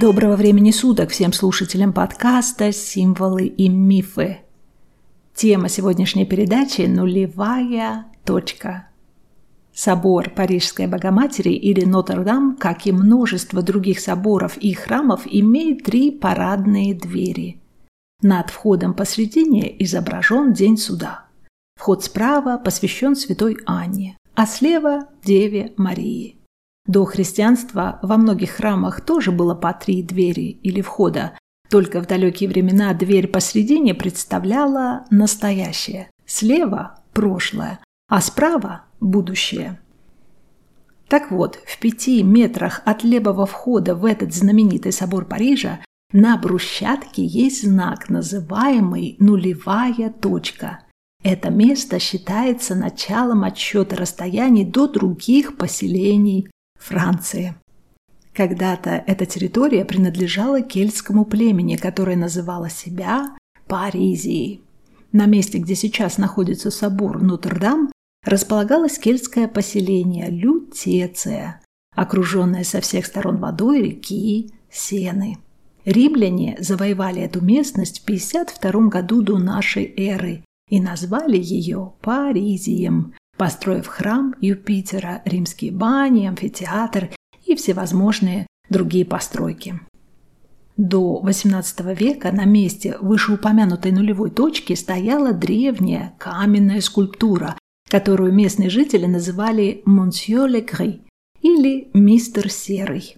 Доброго времени суток всем слушателям подкаста «Символы и мифы». Тема сегодняшней передачи – нулевая точка. Собор Парижской Богоматери или Нотр-Дам, как и множество других соборов и храмов, имеет три парадные двери. Над входом посредине изображен День суда. Вход справа посвящен Святой Анне, а слева – Деве Марии. До христианства во многих храмах тоже было по три двери или входа, только в далекие времена дверь посредине представляла настоящее, слева – прошлое, а справа – будущее. Так вот, в пяти метрах от левого входа в этот знаменитый собор Парижа на брусчатке есть знак, называемый «нулевая точка». Это место считается началом отсчета расстояний до других поселений Франции. Когда-то эта территория принадлежала кельтскому племени, которое называло себя Паризией. На месте, где сейчас находится собор Нотр-Дам, располагалось кельтское поселение Лютеция, окруженное со всех сторон водой реки Сены. Римляне завоевали эту местность в 52 году до нашей эры и назвали ее Паризием, построив храм Юпитера, римские бани, амфитеатр и всевозможные другие постройки. До XVIII века на месте вышеупомянутой нулевой точки стояла древняя каменная скульптура, которую местные жители называли «Монсье Лекри» или «Мистер Серый».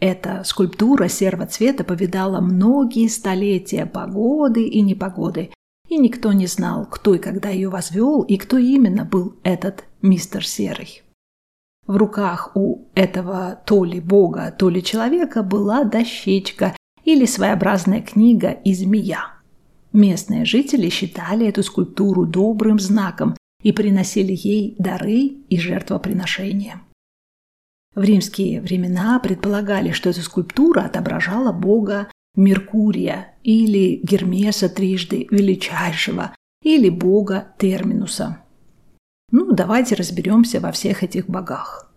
Эта скульптура серого цвета повидала многие столетия погоды и непогоды и никто не знал, кто и когда ее возвел, и кто именно был этот мистер Серый. В руках у этого то ли бога, то ли человека была дощечка или своеобразная книга и змея. Местные жители считали эту скульптуру добрым знаком и приносили ей дары и жертвоприношения. В римские времена предполагали, что эта скульптура отображала бога Меркурия или Гермеса трижды величайшего или бога Терминуса. Ну, давайте разберемся во всех этих богах.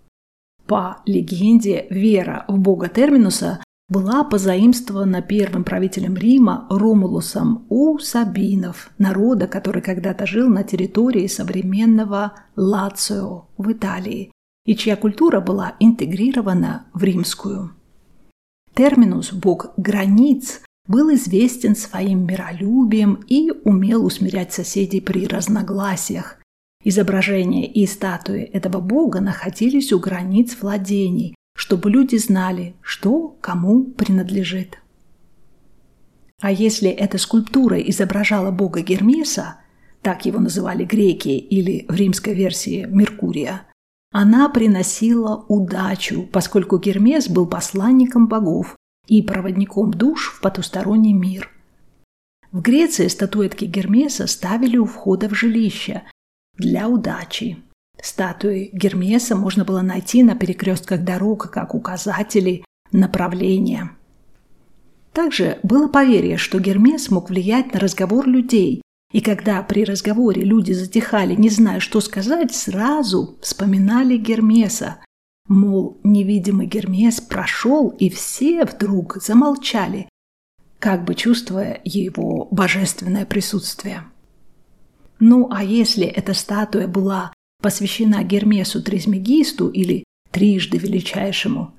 По легенде, вера в бога Терминуса была позаимствована первым правителем Рима Ромулусом у сабинов, народа, который когда-то жил на территории современного Лацио в Италии, и чья культура была интегрирована в римскую. Терминус, бог границ, был известен своим миролюбием и умел усмирять соседей при разногласиях. Изображения и статуи этого бога находились у границ владений, чтобы люди знали, что кому принадлежит. А если эта скульптура изображала бога Гермеса, так его называли греки или в римской версии Меркурия, она приносила удачу, поскольку Гермес был посланником богов и проводником душ в потусторонний мир. В Греции статуэтки Гермеса ставили у входа в жилище для удачи. Статуи Гермеса можно было найти на перекрестках дорог как указатели направления. Также было поверье, что Гермес мог влиять на разговор людей, и когда при разговоре люди затихали, не зная, что сказать, сразу вспоминали Гермеса. Мол, невидимый Гермес прошел, и все вдруг замолчали, как бы чувствуя его божественное присутствие. Ну а если эта статуя была посвящена Гермесу Трисмегисту или трижды величайшему,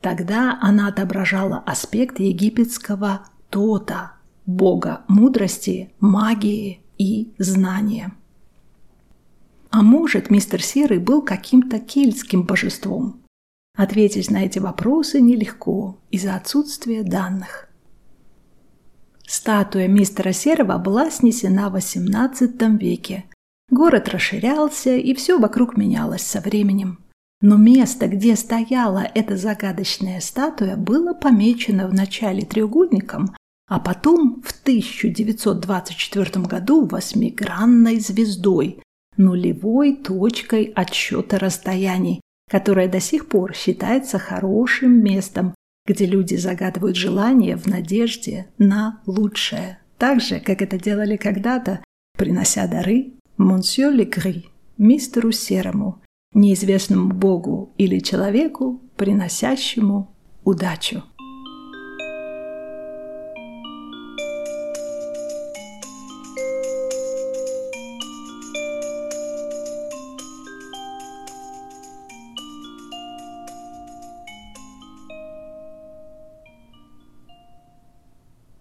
тогда она отображала аспект египетского Тота, бога мудрости, магии и знания. А может, мистер Серый был каким-то кельтским божеством? Ответить на эти вопросы нелегко из-за отсутствия данных. Статуя мистера Серого была снесена в XVIII веке. Город расширялся, и все вокруг менялось со временем. Но место, где стояла эта загадочная статуя, было помечено в начале треугольником, а потом в 1924 году восьмигранной звездой, нулевой точкой отсчета расстояний, которая до сих пор считается хорошим местом, где люди загадывают желания в надежде на лучшее, так же, как это делали когда-то, принося дары Монсье Легри, мистеру Серому, неизвестному богу или человеку, приносящему удачу.